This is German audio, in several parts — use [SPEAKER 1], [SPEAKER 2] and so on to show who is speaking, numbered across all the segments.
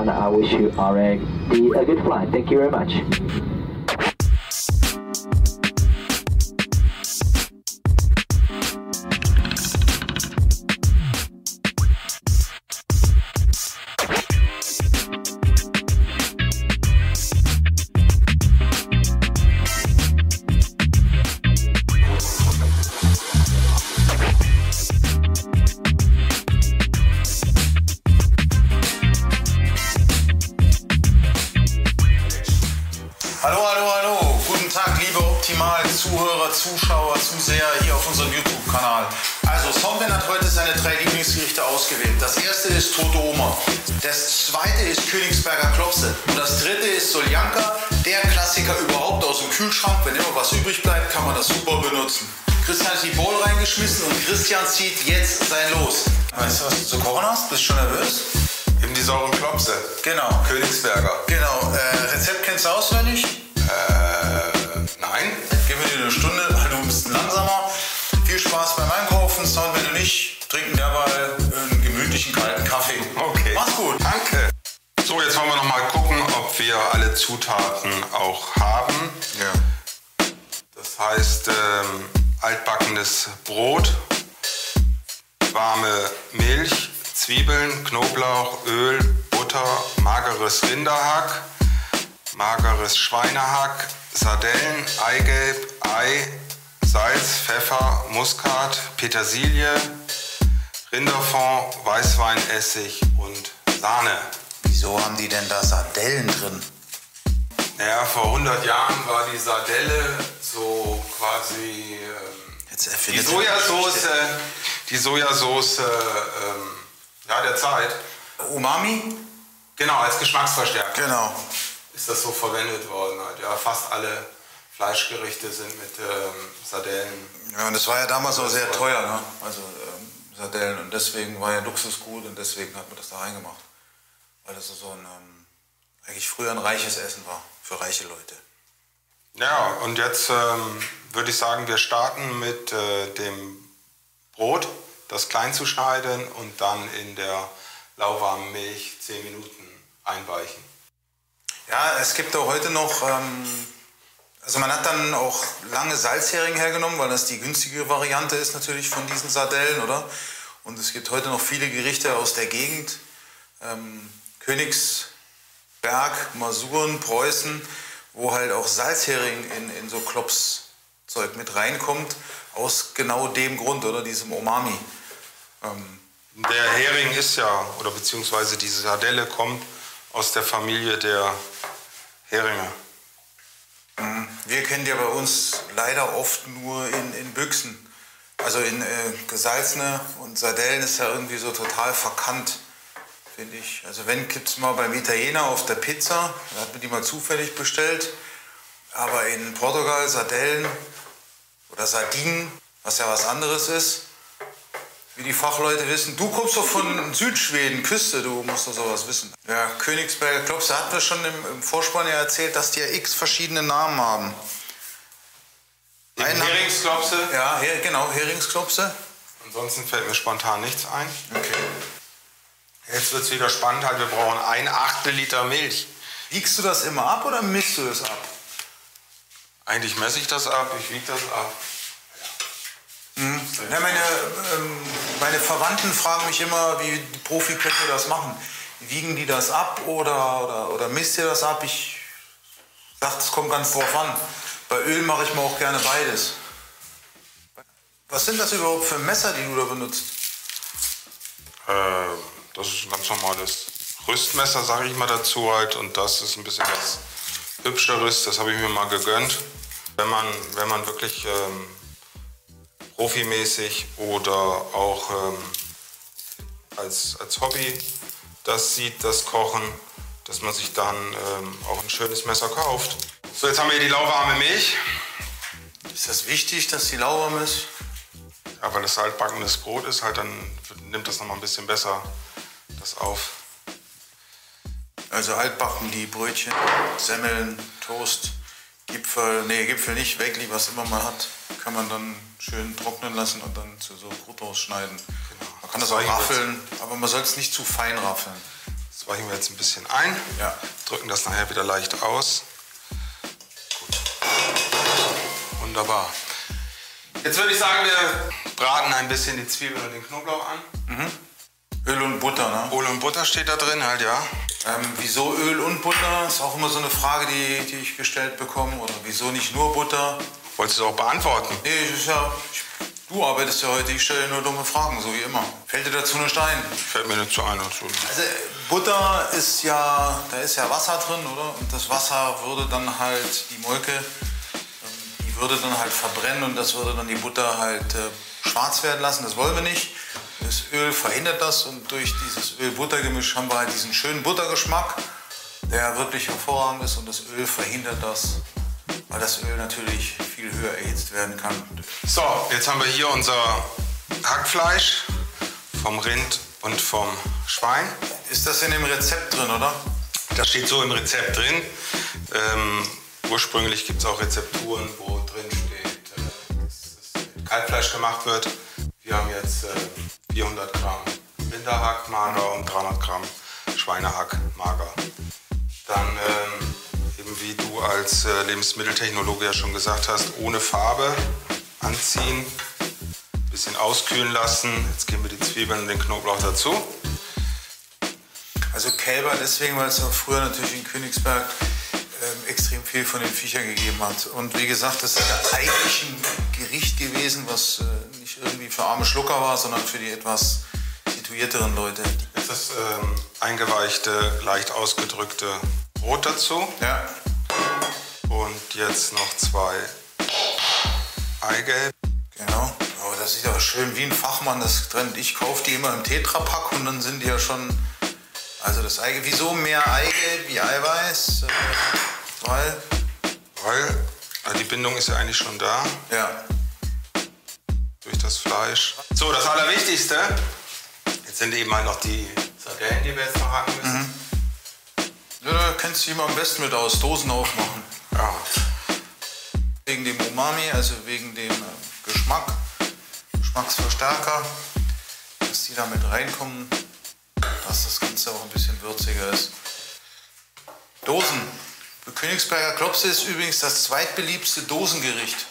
[SPEAKER 1] and I wish you a good flight. Thank you very much.
[SPEAKER 2] Tag, liebe Optimal-Zuhörer, Zuschauer, Zuseher hier auf unserem YouTube-Kanal. Also, Soundman hat heute seine drei Lieblingsgerichte ausgewählt. Das erste ist Tote Oma. Das zweite ist Königsberger Klopse. Und das dritte ist Soljanka, der Klassiker überhaupt aus dem Kühlschrank. Wenn immer was übrig bleibt, kann man das super benutzen. Christian hat die Bowl reingeschmissen und Christian zieht jetzt sein Los. Weißt du, was du zu kochen hast? Bist du schon nervös?
[SPEAKER 3] Eben die sauren Klopse.
[SPEAKER 2] Genau.
[SPEAKER 3] Königsberger.
[SPEAKER 2] Genau. Äh, Rezept kennst du auswendig?
[SPEAKER 3] Äh,
[SPEAKER 2] Stunde, weil du ein bisschen langsamer. Viel Spaß beim Einkaufen. Sound, wenn du nicht, trinken derweil einen gemütlichen kalten Kaffee.
[SPEAKER 3] Okay.
[SPEAKER 2] Mach's gut.
[SPEAKER 3] Danke. So, jetzt wollen wir noch mal gucken, ob wir alle Zutaten auch haben.
[SPEAKER 2] Ja.
[SPEAKER 3] Das heißt, ähm, altbackenes Brot, warme Milch, Zwiebeln, Knoblauch, Öl, Butter, mageres Rinderhack, mageres Schweinehack, Sardellen, Eigelb, Ei, Salz, Pfeffer, Muskat, Petersilie, Rinderfond, Weißweinessig und Sahne.
[SPEAKER 2] Wieso haben die denn da Sardellen drin?
[SPEAKER 3] Naja, vor 100 Jahren war die Sardelle so quasi ähm,
[SPEAKER 2] Jetzt
[SPEAKER 3] die Sojasauce, die Sojasauce ähm, ja, der Zeit.
[SPEAKER 2] Umami?
[SPEAKER 3] Genau, als Geschmacksverstärker
[SPEAKER 2] Genau.
[SPEAKER 3] Ist das so verwendet worden. Halt. Ja, fast alle Fleischgerichte sind mit ähm, Sardellen.
[SPEAKER 2] Ja, und das war ja damals auch sehr teuer, ne? Also ähm, Sardellen. Und deswegen war ja Luxusgut und deswegen hat man das da reingemacht. Weil das so ein, ähm, eigentlich früher ein reiches Essen war. Für reiche Leute.
[SPEAKER 3] Ja, und jetzt ähm, würde ich sagen, wir starten mit äh, dem Brot, das klein zu schneiden und dann in der lauwarmen Milch 10 Minuten einweichen.
[SPEAKER 2] Ja, es gibt auch heute noch, ähm, also man hat dann auch lange Salzhering hergenommen, weil das die günstige Variante ist natürlich von diesen Sardellen, oder? Und es gibt heute noch viele Gerichte aus der Gegend, ähm, Königsberg, Masuren, Preußen, wo halt auch Salzhering in, in so Klopszeug mit reinkommt, aus genau dem Grund, oder? Diesem Umami. Ähm,
[SPEAKER 3] Der Hering ist ja, oder beziehungsweise diese Sardelle kommt aus der Familie der Heringe.
[SPEAKER 2] Wir kennen die bei uns leider oft nur in, in Büchsen. Also in äh, gesalzene und Sardellen ist ja irgendwie so total verkannt, finde ich. Also wenn, gibt es mal beim Italiener auf der Pizza, da hat man die mal zufällig bestellt. Aber in Portugal Sardellen oder Sardinen, was ja was anderes ist, wie die Fachleute wissen. Du kommst doch von Südschweden, Küste, du musst doch sowas wissen. Ja, Königsberger Klopse hatten wir schon im, im Vorspann ja erzählt, dass die ja x verschiedene Namen haben. Einen
[SPEAKER 3] Heringsklopse?
[SPEAKER 2] Ja, her, genau, Heringsklopse.
[SPEAKER 3] Ansonsten fällt mir spontan nichts ein.
[SPEAKER 2] Okay.
[SPEAKER 3] Jetzt wird es wieder spannend, halt, wir brauchen ein Achtel Liter Milch.
[SPEAKER 2] Wiegst du das immer ab oder misst du das ab?
[SPEAKER 3] Eigentlich messe ich das ab, ich wiege das ab.
[SPEAKER 2] Ja, meine, ähm, meine Verwandten fragen mich immer, wie die Profiköche das machen. Wiegen die das ab oder, oder, oder misst ihr das ab? Ich sage, es kommt ganz drauf an. Bei Öl mache ich mir auch gerne beides. Was sind das überhaupt für Messer, die du da benutzt?
[SPEAKER 3] Äh, das ist ein ganz normales Rüstmesser, sage ich mal dazu halt. Und das ist ein bisschen was Hübscheres, das habe ich mir mal gegönnt. Wenn man, wenn man wirklich ähm, profimäßig oder auch ähm, als, als Hobby das sieht, das Kochen, dass man sich dann ähm, auch ein schönes Messer kauft. So, jetzt haben wir hier die lauwarme Milch.
[SPEAKER 2] Ist das wichtig, dass die lauwarm ist?
[SPEAKER 3] Ja, weil das altbackenes Brot ist, halt dann nimmt das noch mal ein bisschen besser das auf.
[SPEAKER 2] Also altbacken die Brötchen, Semmeln, Toast, Gipfel, nee, Gipfel nicht, Wegli, was immer man hat, kann man dann schön trocknen lassen und dann zu so Brot ausschneiden. Man kann das auch
[SPEAKER 3] Solche
[SPEAKER 2] raffeln, aber man soll es nicht zu fein raffeln.
[SPEAKER 3] Das weichen wir jetzt ein bisschen ein.
[SPEAKER 2] Ja.
[SPEAKER 3] Drücken das nachher wieder leicht aus. Gut. Wunderbar. Jetzt würde ich sagen, wir braten ein bisschen die Zwiebeln und den Knoblauch an.
[SPEAKER 2] Öl und Butter, ne?
[SPEAKER 3] Öl und Butter steht da drin halt, ja.
[SPEAKER 2] Ähm, wieso Öl und Butter? Ist auch immer so eine Frage, die, die ich gestellt bekomme. Oder wieso nicht nur Butter?
[SPEAKER 3] Wolltest du auch beantworten?
[SPEAKER 2] Nee, ist ja, ich, du arbeitest ja heute, ich stelle nur dumme Fragen, so wie immer. Fällt dir dazu nicht ein?
[SPEAKER 3] Fällt mir nicht zu ein. Also,
[SPEAKER 2] Also Butter ist ja, da ist ja Wasser drin, oder? Und das Wasser würde dann halt die Molke, ähm, die würde dann halt verbrennen und das würde dann die Butter halt äh, schwarz werden lassen. Das wollen wir nicht. Das Öl verhindert das und durch dieses Öl-Butter-Gemisch haben wir halt diesen schönen Buttergeschmack, der wirklich hervorragend ist und das Öl verhindert das, weil das Öl natürlich viel höher erhitzt werden kann.
[SPEAKER 3] So, jetzt haben wir hier unser Hackfleisch vom Rind und vom Schwein.
[SPEAKER 2] Ist das in dem Rezept drin, oder?
[SPEAKER 3] Das steht so im Rezept drin. Ähm, ursprünglich gibt es auch Rezepturen, wo drin steht, äh, dass Kalbfleisch gemacht wird. Wir haben jetzt äh, 400 Gramm Rinderhack mager und 300 Gramm Schweinehack mager. Dann, ähm, eben wie du als äh, Lebensmitteltechnologe ja schon gesagt hast, ohne Farbe anziehen, bisschen auskühlen lassen. Jetzt geben wir die Zwiebeln und den Knoblauch dazu.
[SPEAKER 2] Also Kälber deswegen, weil es auch früher natürlich in Königsberg ähm, extrem viel von den Viechern gegeben hat. Und wie gesagt, das ist eigentlich ein Gericht gewesen, was äh, für arme Schlucker war, sondern für die etwas situierteren Leute.
[SPEAKER 3] Jetzt das ähm, eingeweichte, leicht ausgedrückte Brot dazu.
[SPEAKER 2] Ja,
[SPEAKER 3] Und jetzt noch zwei Eigelb.
[SPEAKER 2] genau. Aber das sieht aber schön wie ein Fachmann das trennt. Ich kaufe die immer im Tetrapack und dann sind die ja schon. Also das Eigelb. Wieso mehr Eigelb wie Eiweiß? Äh, weil.
[SPEAKER 3] Weil die Bindung ist ja eigentlich schon da
[SPEAKER 2] Ja.
[SPEAKER 3] Das Fleisch. So, das Allerwichtigste. Jetzt sind eben halt noch die Sardellen, die wir jetzt noch hacken müssen.
[SPEAKER 2] Ja, da kennst du dich immer am besten mit aus. Dosen aufmachen.
[SPEAKER 3] Ja.
[SPEAKER 2] Wegen dem Umami, also wegen dem äh, Geschmack, Geschmacksverstärker, dass die da mit reinkommen, dass das Ganze auch ein bisschen würziger ist. Dosen. Königsberger Klopse ist übrigens das zweitbeliebste Dosengericht.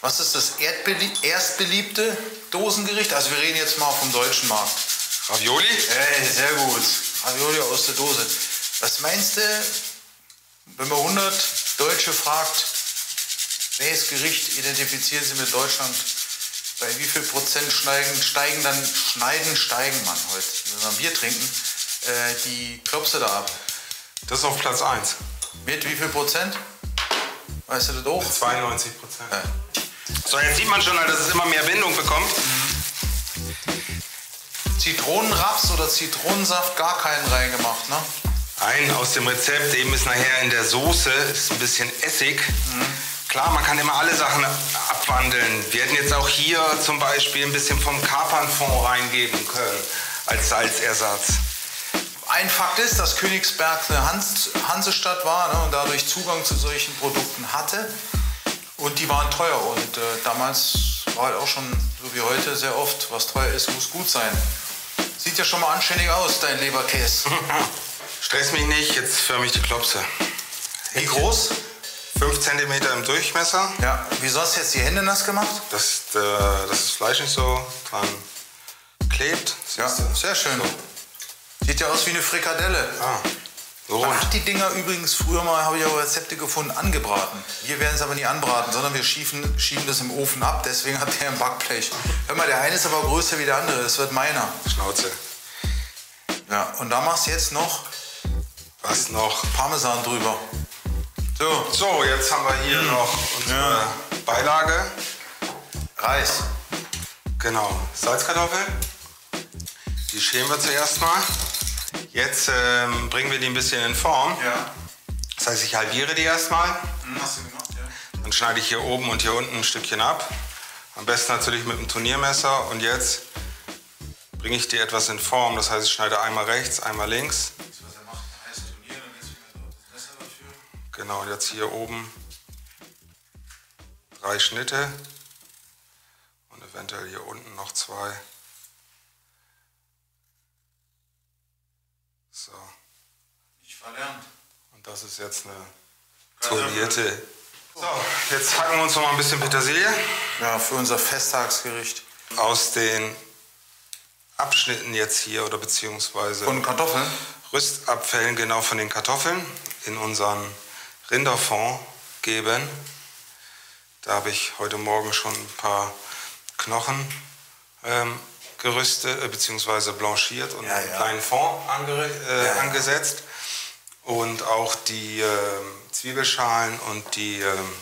[SPEAKER 2] Was ist das erstbeliebte Dosengericht? Also wir reden jetzt mal vom deutschen Markt.
[SPEAKER 3] Ravioli?
[SPEAKER 2] Ey, sehr gut. Ravioli aus der Dose. Was meinst du, wenn man 100 Deutsche fragt, welches Gericht identifizieren sie mit Deutschland? Bei wie viel Prozent steigen, steigen dann, schneiden, steigen man heute, wenn wir Bier trinken, äh, die Klopse da ab?
[SPEAKER 3] Das ist auf Platz 1.
[SPEAKER 2] Mit wie viel Prozent? Weißt du das auch?
[SPEAKER 3] 92 Prozent.
[SPEAKER 2] Ja.
[SPEAKER 3] So, jetzt sieht man schon, dass es immer mehr Bindung bekommt.
[SPEAKER 2] Zitronenraps oder Zitronensaft gar keinen reingemacht, ne?
[SPEAKER 3] Ein aus dem Rezept, eben ist nachher in der Soße, ist ein bisschen Essig. Klar, man kann immer alle Sachen abwandeln. Wir hätten jetzt auch hier zum Beispiel ein bisschen vom Kapernfond reingeben können als Salzersatz.
[SPEAKER 2] Ein Fakt ist, dass Königsberg eine Hans Hansestadt war ne, und dadurch Zugang zu solchen Produkten hatte. Und die waren teuer. Und äh, damals war halt auch schon, so wie heute, sehr oft, was teuer ist, muss gut sein. Sieht ja schon mal anständig aus, dein Leberkäse.
[SPEAKER 3] Stress mich nicht, jetzt förme ich die Klopse.
[SPEAKER 2] Wie groß?
[SPEAKER 3] 5 cm im Durchmesser.
[SPEAKER 2] Ja. Wieso hast du jetzt die Hände nass gemacht?
[SPEAKER 3] Dass, äh, das Fleisch nicht so dran klebt.
[SPEAKER 2] Ja, sehr schön.
[SPEAKER 3] So.
[SPEAKER 2] Sieht ja aus wie eine Frikadelle.
[SPEAKER 3] Ah, so
[SPEAKER 2] Man
[SPEAKER 3] rund.
[SPEAKER 2] hat die Dinger übrigens früher mal, habe ich auch Rezepte gefunden, angebraten. Wir werden es aber nie anbraten, sondern wir schieben, schieben das im Ofen ab. Deswegen hat der ein Backblech. Hör mal, der eine ist aber größer wie der andere. Das wird meiner.
[SPEAKER 3] Schnauze.
[SPEAKER 2] Ja, und da machst du jetzt noch
[SPEAKER 3] Was noch?
[SPEAKER 2] Parmesan drüber. So,
[SPEAKER 3] So, jetzt haben wir hier noch unsere Beilage.
[SPEAKER 2] Reis.
[SPEAKER 3] Genau, Salzkartoffeln. Die schälen wir zuerst mal. Jetzt ähm, bringen wir die ein bisschen in Form.
[SPEAKER 2] Ja.
[SPEAKER 3] Das heißt, ich halbiere die erstmal.
[SPEAKER 2] Hast du gemacht, ja?
[SPEAKER 3] Dann schneide ich hier oben und hier unten ein Stückchen ab. Am besten natürlich mit dem Turniermesser. Und jetzt bringe ich die etwas in Form. Das heißt, ich schneide einmal rechts, einmal links.
[SPEAKER 2] Das, was er macht, heißt Turnier, dann jetzt wieder das Messer dafür.
[SPEAKER 3] Genau, und jetzt hier oben drei Schnitte. Und eventuell hier unten noch zwei. So.
[SPEAKER 2] Verlernt.
[SPEAKER 3] Und das ist jetzt eine polierte. So, jetzt hacken wir uns noch mal ein bisschen Petersilie
[SPEAKER 2] Ja, für unser Festtagsgericht.
[SPEAKER 3] aus den Abschnitten jetzt hier oder beziehungsweise
[SPEAKER 2] Und Kartoffeln?
[SPEAKER 3] Rüstabfällen genau von den Kartoffeln in unseren Rinderfond geben. Da habe ich heute Morgen schon ein paar Knochen ähm, gerüstet äh, bzw. blanchiert und
[SPEAKER 2] Ja,
[SPEAKER 3] einen
[SPEAKER 2] ja.
[SPEAKER 3] kleinen Fond äh,
[SPEAKER 2] ja.
[SPEAKER 3] angesetzt. Und auch die ähm, Zwiebelschalen und die, ähm,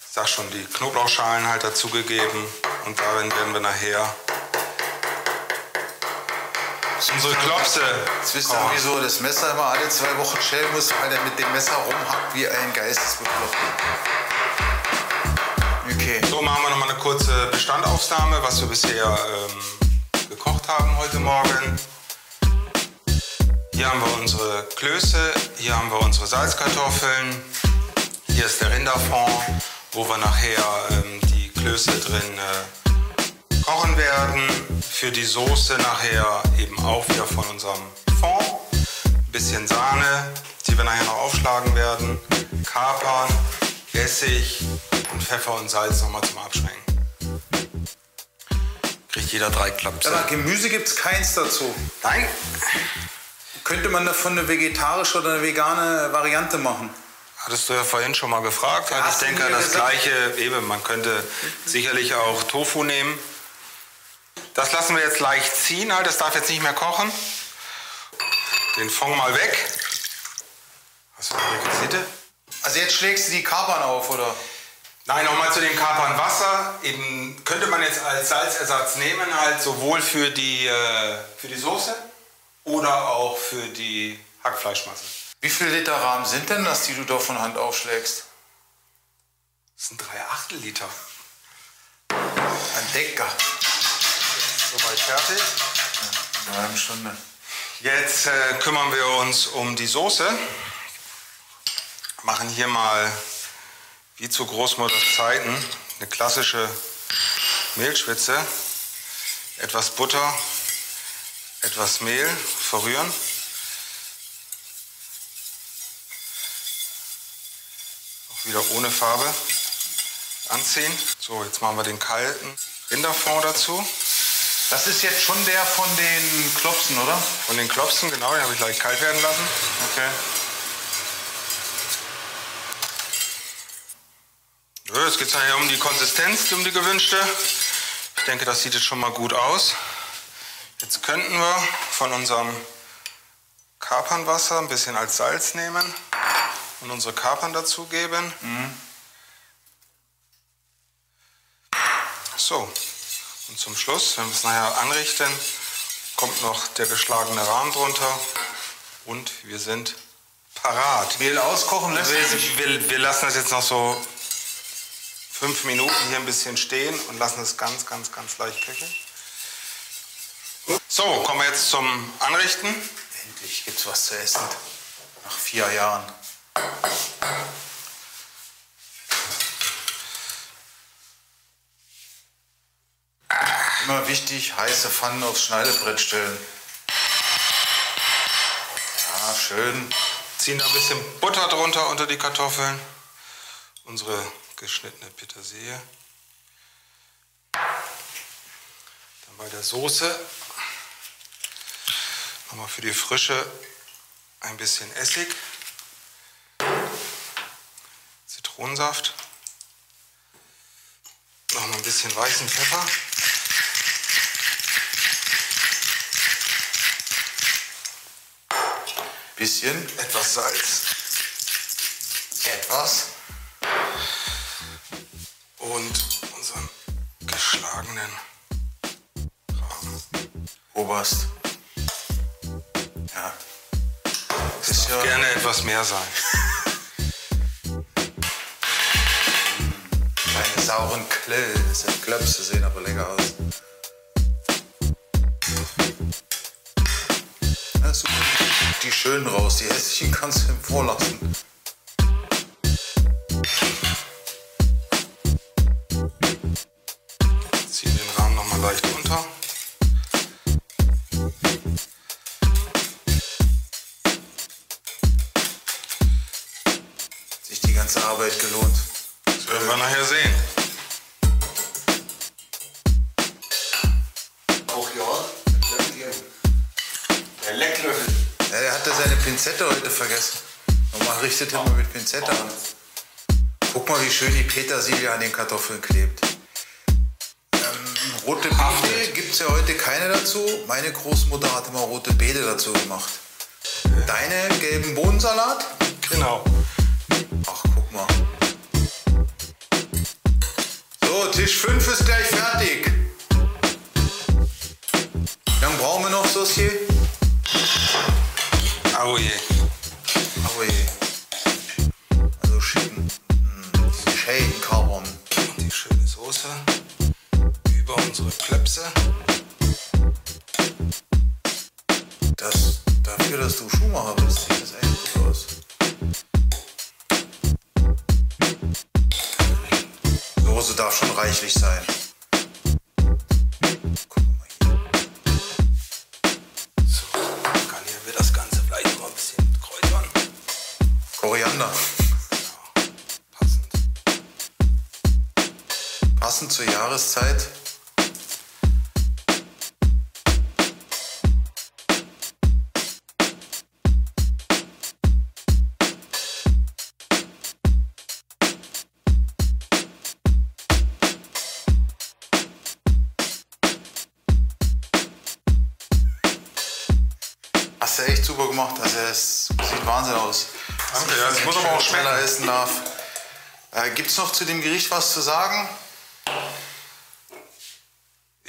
[SPEAKER 3] ich sag schon, die Knoblauchschalen halt dazugegeben. Und darin werden wir nachher unsere Klopse
[SPEAKER 2] Jetzt wisst ihr, wieso das Messer immer alle zwei Wochen schälen muss, weil er mit dem Messer rumhackt wie ein Geistesbekloppt. Okay.
[SPEAKER 3] So machen wir nochmal eine kurze Bestandaufnahme, was wir bisher ähm, gekocht haben heute Morgen. Hier haben wir unsere Klöße, hier haben wir unsere Salzkartoffeln, hier ist der Rinderfond, wo wir nachher ähm, die Klöße drin äh, kochen werden. Für die Soße nachher eben auch wieder von unserem Fond. Ein bisschen Sahne, die wir nachher noch aufschlagen werden. Kapern, Essig und Pfeffer und Salz nochmal zum Abschmecken. Kriegt jeder drei Klapse.
[SPEAKER 2] Aber Gemüse gibt es keins dazu.
[SPEAKER 3] Nein,
[SPEAKER 2] Könnte man davon eine vegetarische oder eine vegane Variante machen?
[SPEAKER 3] Hattest du ja vorhin schon mal gefragt.
[SPEAKER 2] Ja,
[SPEAKER 3] ich denke, das
[SPEAKER 2] gesagt.
[SPEAKER 3] gleiche, eben, man könnte sicherlich auch Tofu nehmen. Das lassen wir jetzt leicht ziehen, halt, das darf jetzt nicht mehr kochen. Den Fond mal weg. Hast du eine Requisite?
[SPEAKER 2] Also jetzt schlägst du die Kapern auf, oder?
[SPEAKER 3] Nein, nochmal zu den Kapern Wasser. Eben könnte man jetzt als Salzersatz nehmen, halt sowohl für die, äh, für die Soße oder auch für die Hackfleischmasse.
[SPEAKER 2] Wie viel Liter Rahmen sind denn das, die du da von Hand aufschlägst?
[SPEAKER 3] Das sind drei Achtel Liter.
[SPEAKER 2] Ein Decker.
[SPEAKER 3] Soweit fertig.
[SPEAKER 2] Eine halbe Stunde.
[SPEAKER 3] Jetzt äh, kümmern wir uns um die Soße. Machen hier mal, wie zu Großmutters Zeiten, eine klassische Mehlschwitze. Etwas Butter, etwas Mehl, verrühren. Auch wieder ohne Farbe anziehen. So, jetzt machen wir den kalten Rinderfond dazu.
[SPEAKER 2] Das ist jetzt schon der von den Klopsen, oder?
[SPEAKER 3] Von den Klopsen, genau, den habe ich gleich kalt werden lassen.
[SPEAKER 2] Okay.
[SPEAKER 3] Jetzt geht es nachher um die Konsistenz, um die gewünschte. Ich denke, das sieht jetzt schon mal gut aus. Jetzt könnten wir von unserem Kapernwasser ein bisschen als Salz nehmen und unsere Kapern dazugeben. So, und zum Schluss, wenn wir es nachher anrichten, kommt noch der geschlagene Rahmen drunter und wir sind parat.
[SPEAKER 2] Mehl auskochen lässt
[SPEAKER 3] Wir,
[SPEAKER 2] sich.
[SPEAKER 3] wir, wir lassen das jetzt noch so fünf Minuten hier ein bisschen stehen und lassen es ganz, ganz, ganz leicht köcheln. So, kommen wir jetzt zum Anrichten.
[SPEAKER 2] Endlich gibt's was zu essen. Nach vier Jahren. Immer wichtig, heiße Pfannen aufs Schneidebrett stellen. Ja, schön.
[SPEAKER 3] Ziehen da ein bisschen Butter drunter unter die Kartoffeln. Unsere geschnittene Petersilie. Dann bei der Soße nochmal für die Frische ein bisschen Essig. Zitronensaft. Nochmal ein bisschen weißen Pfeffer.
[SPEAKER 2] Bisschen.
[SPEAKER 3] Etwas Salz.
[SPEAKER 2] Etwas.
[SPEAKER 3] und unseren geschlagenen Rahmen.
[SPEAKER 2] Oberst. Ja
[SPEAKER 3] Gerne etwas mehr sein.
[SPEAKER 2] keine sauren Klöße. Klöpse sehen aber lecker aus. Ja, super. Die schönen raus, die hässlichen kannst du vorlassen. Vergessen. Nochmal richtet er mal mit Pinzette an. Guck mal, wie schön die Petersilie an den Kartoffeln klebt. Ähm, rote Beete gibt es ja heute keine dazu. Meine Großmutter hat immer rote Beete dazu gemacht. Deine gelben Bohnensalat?
[SPEAKER 3] Genau.
[SPEAKER 2] Ach, guck mal. So, Tisch 5 ist gleich fertig. Wie lange brauchen wir noch, Saucier?
[SPEAKER 3] Oh je.
[SPEAKER 2] Je. Also schicken. Hm, Shaden Carbon.
[SPEAKER 3] Die schöne Soße über unsere Klöpse.
[SPEAKER 2] Das, dafür, dass du Schuhmacher bist, sieht das echt gut aus. Soße darf schon reichlich sein. Jahreszeit. Hast du echt super gemacht. Also es sieht Wahnsinn aus.
[SPEAKER 3] Danke, ja, es muss aber auch
[SPEAKER 2] schneller essen darf. Äh, Gibt es noch zu dem Gericht was zu sagen?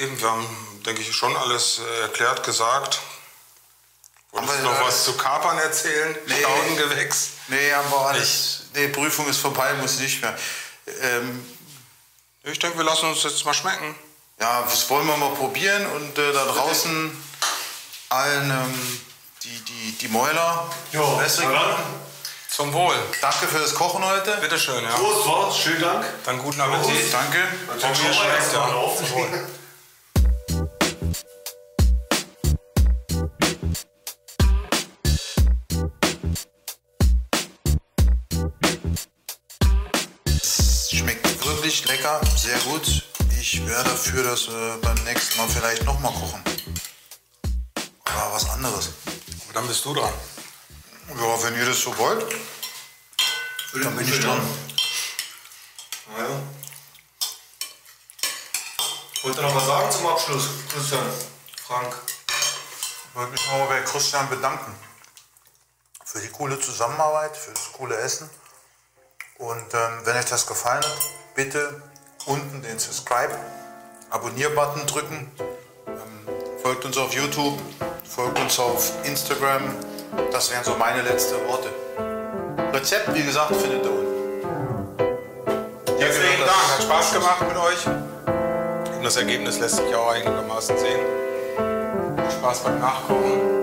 [SPEAKER 3] Eben, wir haben, denke ich, schon alles äh, erklärt, gesagt. Wolltest
[SPEAKER 2] Haben
[SPEAKER 3] du
[SPEAKER 2] wir,
[SPEAKER 3] noch
[SPEAKER 2] äh,
[SPEAKER 3] was zu Kapern erzählen?
[SPEAKER 2] Nee.
[SPEAKER 3] Staudengewächs?
[SPEAKER 2] Nee, haben wir alles. Nee, Prüfung ist vorbei, muss nicht mehr. Ähm,
[SPEAKER 3] Ich denke, wir lassen uns jetzt mal schmecken.
[SPEAKER 2] ja, das wollen wir mal probieren und äh, da draußen allen ähm, die, die, die Mäuler.
[SPEAKER 4] Jo, dann.
[SPEAKER 3] Zum Wohl.
[SPEAKER 2] Danke für das Kochen heute.
[SPEAKER 3] Bitte schön, ja.
[SPEAKER 4] Prost, Wort, schönen Dank.
[SPEAKER 3] Dann guten Appetit.
[SPEAKER 2] Danke.
[SPEAKER 3] Ob mir schmeckt, ja. Zum Wohl.
[SPEAKER 2] Sehr gut. Ich wäre dafür, dass wir beim nächsten Mal vielleicht nochmal kochen. Oder was anderes.
[SPEAKER 3] Aber dann bist du dran.
[SPEAKER 2] Ja, wenn ihr das so wollt, dann bin ich dran.
[SPEAKER 4] Ja. Wollt ihr noch was sagen zum Abschluss, Christian? Frank?
[SPEAKER 2] Ich wollte mich nochmal bei Christian bedanken. Für die coole Zusammenarbeit, für das coole Essen. Und ähm, wenn euch das gefallen hat, bitte unten den Subscribe, Abonnier-Button drücken. Ähm, folgt uns auf YouTube, folgt uns auf Instagram. Das wären so meine letzten Worte. Rezept, wie gesagt, findet ihr unten.
[SPEAKER 3] Herzlichen Dank, hat Spaß gemacht mit euch. Und das Ergebnis lässt sich auch einigermaßen sehen. Viel Spaß beim Nachkochen.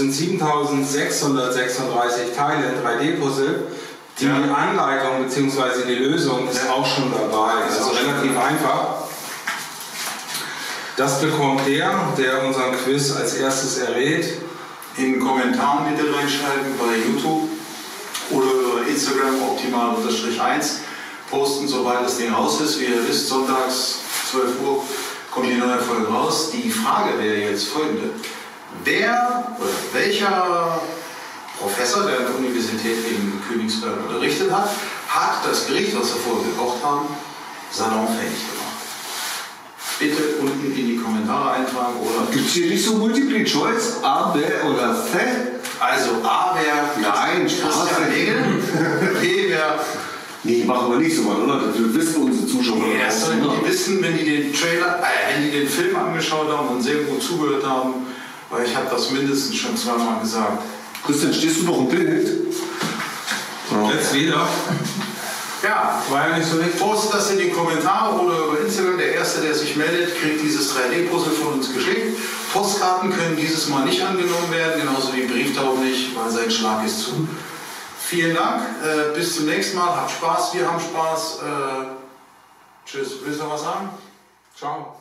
[SPEAKER 3] Sind 7636 Teile in 3D-Puzzle. Die Anleitung bzw. die Lösung ist auch schon dabei. Also relativ einfach. Das bekommt der, der unseren Quiz als erstes errät.
[SPEAKER 2] in den Kommentaren bitte reinschreiben bei YouTube oder über Instagram optimal-1 posten, sobald das Ding raus ist. Wie ihr wisst, sonntags 12 Uhr kommt die neue Folge raus. Die Frage wäre jetzt folgende. Wer oder welcher Professor, der an der Universität in Königsberg unterrichtet hat, hat das Gericht, was wir vorher gekocht haben, salonfähig gemacht? Bitte unten in die Kommentare eintragen oder
[SPEAKER 4] Gibt es hier nicht so Multiple Choice? A, B oder C?
[SPEAKER 2] Also A wäre
[SPEAKER 4] Nein,
[SPEAKER 2] Christian. Hegel, B wäre
[SPEAKER 4] Nee, machen wir nicht so mal, oder? Das wissen unsere Zuschauer.
[SPEAKER 2] Ja, das sollen die wissen, wenn die den Trailer, äh, wenn die den Film angeschaut haben und sehr gut zugehört haben, weil ich habe das mindestens schon zweimal gesagt.
[SPEAKER 4] Christian, stehst du noch im Bild?
[SPEAKER 3] Jetzt wieder.
[SPEAKER 2] Ja,
[SPEAKER 3] War ja nicht so richtig.
[SPEAKER 2] Post das in die Kommentare oder über Instagram. Der Erste, der sich meldet, kriegt dieses 3D-Puzzle von uns geschickt. Postkarten können dieses Mal nicht angenommen werden, genauso wie Brieftauben nicht, weil sein Schlag ist zu. Vielen Dank, äh, bis zum nächsten Mal. Habt Spaß, wir haben Spaß. Äh, tschüss. Willst du noch was sagen? Ciao.